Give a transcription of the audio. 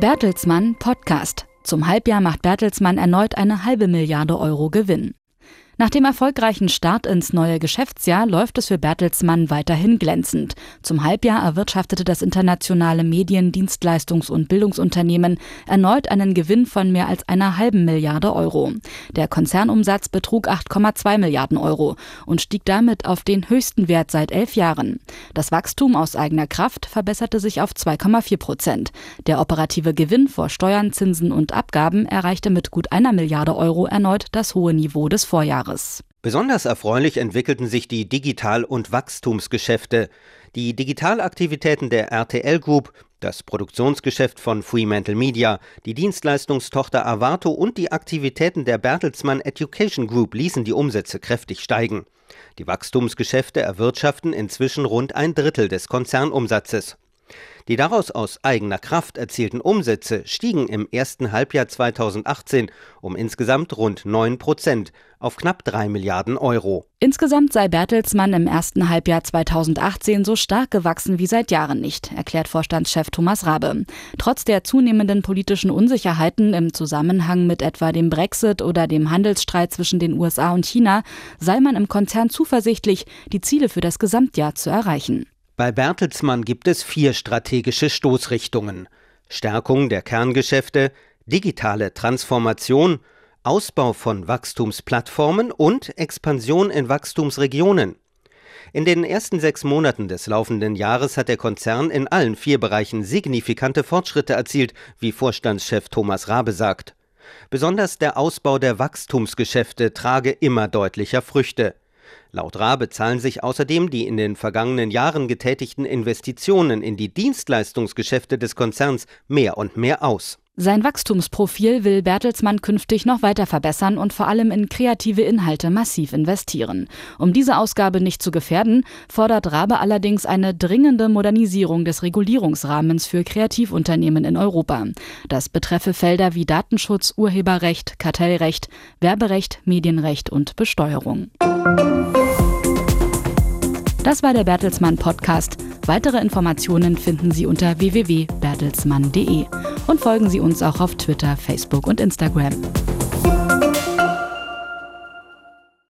Bertelsmann Podcast. Zum Halbjahr macht Bertelsmann erneut eine halbe Milliarde Euro Gewinn. Nach dem erfolgreichen Start ins neue Geschäftsjahr läuft es für Bertelsmann weiterhin glänzend. Zum Halbjahr erwirtschaftete das internationale Medien-, Dienstleistungs- und Bildungsunternehmen erneut einen Gewinn von mehr als einer halben Milliarde Euro. Der Konzernumsatz betrug 8,2 Milliarden Euro und stieg damit auf den höchsten Wert seit elf Jahren. Das Wachstum aus eigener Kraft verbesserte sich auf 2,4 Prozent. Der operative Gewinn vor Steuern, Zinsen und Abgaben erreichte mit gut einer Milliarde Euro erneut das hohe Niveau des Vorjahres. Jahres. Besonders erfreulich entwickelten sich die Digital- und Wachstumsgeschäfte. Die Digitalaktivitäten der RTL Group, das Produktionsgeschäft von Fremantle Media, die Dienstleistungstochter Avato und die Aktivitäten der Bertelsmann Education Group ließen die Umsätze kräftig steigen. Die Wachstumsgeschäfte erwirtschaften inzwischen rund ein Drittel des Konzernumsatzes. Die daraus aus eigener Kraft erzielten Umsätze stiegen im ersten Halbjahr 2018 um insgesamt rund 9 Prozent auf knapp 3 Milliarden Euro. Insgesamt sei Bertelsmann im ersten Halbjahr 2018 so stark gewachsen wie seit Jahren nicht, erklärt Vorstandschef Thomas Rabe. Trotz der zunehmenden politischen Unsicherheiten im Zusammenhang mit etwa dem Brexit oder dem Handelsstreit zwischen den USA und China sei man im Konzern zuversichtlich, die Ziele für das Gesamtjahr zu erreichen. Bei Bertelsmann gibt es vier strategische Stoßrichtungen. Stärkung der Kerngeschäfte, digitale Transformation, Ausbau von Wachstumsplattformen und Expansion in Wachstumsregionen. In den ersten sechs Monaten des laufenden Jahres hat der Konzern in allen vier Bereichen signifikante Fortschritte erzielt, wie Vorstandschef Thomas Rabe sagt. Besonders der Ausbau der Wachstumsgeschäfte trage immer deutlicher Früchte. Laut Rabe zahlen sich außerdem die in den vergangenen Jahren getätigten Investitionen in die Dienstleistungsgeschäfte des Konzerns mehr und mehr aus. Sein Wachstumsprofil will Bertelsmann künftig noch weiter verbessern und vor allem in kreative Inhalte massiv investieren. Um diese Ausgabe nicht zu gefährden, fordert Rabe allerdings eine dringende Modernisierung des Regulierungsrahmens für Kreativunternehmen in Europa. Das betreffe Felder wie Datenschutz, Urheberrecht, Kartellrecht, Werberecht, Medienrecht und Besteuerung. Das war der Bertelsmann Podcast. Weitere Informationen finden Sie unter www.bertelsmann.de und folgen Sie uns auch auf Twitter, Facebook und Instagram.